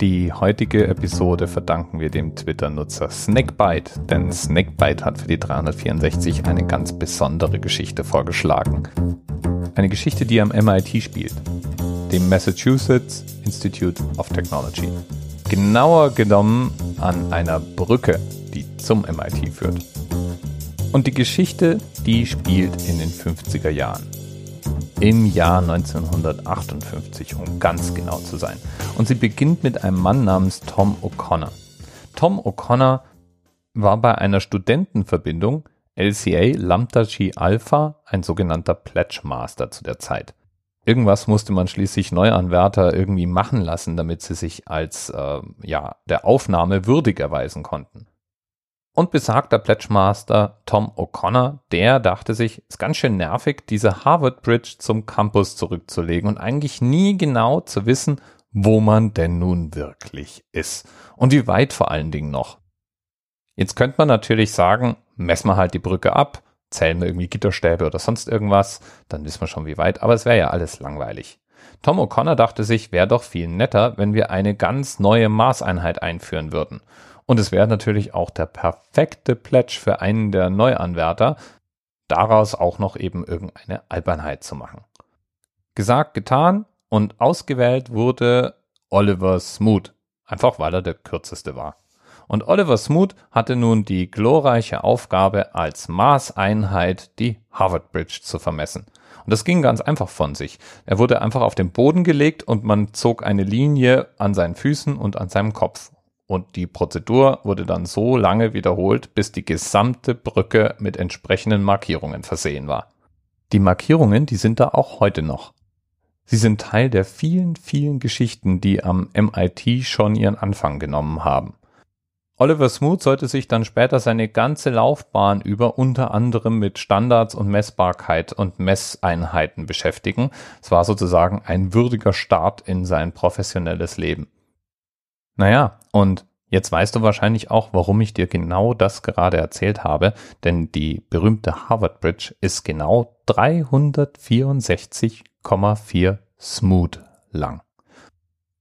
Die heutige Episode verdanken wir dem Twitter-Nutzer Snackbite, denn Snackbite hat für die 364 eine ganz besondere Geschichte vorgeschlagen. Eine Geschichte, die am MIT spielt, dem Massachusetts Institute of Technology. Genauer genommen an einer Brücke, die zum MIT führt. Und die Geschichte, die spielt in den 50er Jahren im Jahr 1958, um ganz genau zu sein. Und sie beginnt mit einem Mann namens Tom O'Connor. Tom O'Connor war bei einer Studentenverbindung LCA Lambda Chi Alpha ein sogenannter Pledge Master zu der Zeit. Irgendwas musste man schließlich Neuanwärter irgendwie machen lassen, damit sie sich als äh, ja der Aufnahme würdig erweisen konnten. Und besagter Pledgemaster Tom O'Connor, der dachte sich, ist ganz schön nervig, diese Harvard Bridge zum Campus zurückzulegen und eigentlich nie genau zu wissen, wo man denn nun wirklich ist und wie weit vor allen Dingen noch. Jetzt könnte man natürlich sagen, messen wir halt die Brücke ab, zählen wir irgendwie Gitterstäbe oder sonst irgendwas, dann wissen wir schon wie weit, aber es wäre ja alles langweilig. Tom O'Connor dachte sich, wäre doch viel netter, wenn wir eine ganz neue Maßeinheit einführen würden. Und es wäre natürlich auch der perfekte Pledge für einen der Neuanwärter, daraus auch noch eben irgendeine Albernheit zu machen. Gesagt, getan und ausgewählt wurde Oliver Smoot, einfach weil er der kürzeste war. Und Oliver Smoot hatte nun die glorreiche Aufgabe, als Maßeinheit die Harvard Bridge zu vermessen. Und das ging ganz einfach von sich. Er wurde einfach auf den Boden gelegt und man zog eine Linie an seinen Füßen und an seinem Kopf. Und die Prozedur wurde dann so lange wiederholt, bis die gesamte Brücke mit entsprechenden Markierungen versehen war. Die Markierungen, die sind da auch heute noch. Sie sind Teil der vielen, vielen Geschichten, die am MIT schon ihren Anfang genommen haben. Oliver Smoot sollte sich dann später seine ganze Laufbahn über unter anderem mit Standards und Messbarkeit und Messeinheiten beschäftigen. Es war sozusagen ein würdiger Start in sein professionelles Leben. Naja, und jetzt weißt du wahrscheinlich auch, warum ich dir genau das gerade erzählt habe, denn die berühmte Harvard Bridge ist genau 364,4 Smooth lang.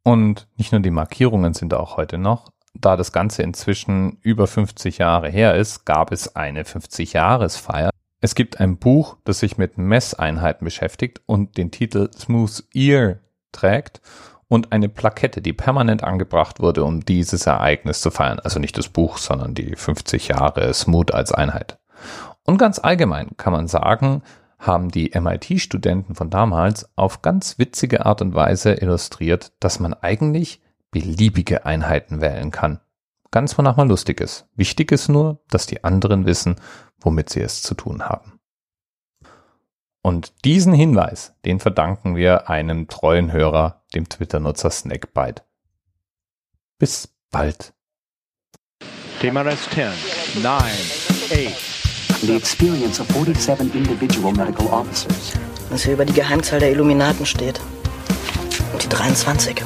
Und nicht nur die Markierungen sind auch heute noch, da das Ganze inzwischen über 50 Jahre her ist, gab es eine 50-Jahres-Feier. Es gibt ein Buch, das sich mit Messeinheiten beschäftigt und den Titel Smooth Ear trägt und eine Plakette, die permanent angebracht wurde, um dieses Ereignis zu feiern. Also nicht das Buch, sondern die 50 Jahre Smooth als Einheit. Und ganz allgemein kann man sagen, haben die MIT-Studenten von damals auf ganz witzige Art und Weise illustriert, dass man eigentlich beliebige Einheiten wählen kann. Ganz wonach man lustig ist. Wichtig ist nur, dass die anderen wissen, womit sie es zu tun haben. Und diesen Hinweis, den verdanken wir einem treuen Hörer, dem Twitter-Nutzer Snackbite. Bis bald. TMRS 10, 9, 8. The experience of 47 individual medical officers. Was hier über die Geheimzahl der Illuminaten steht. Und die 23.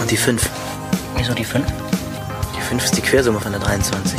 Und die 5. Wieso die 5? Die 5 ist die Quersumme von der 23.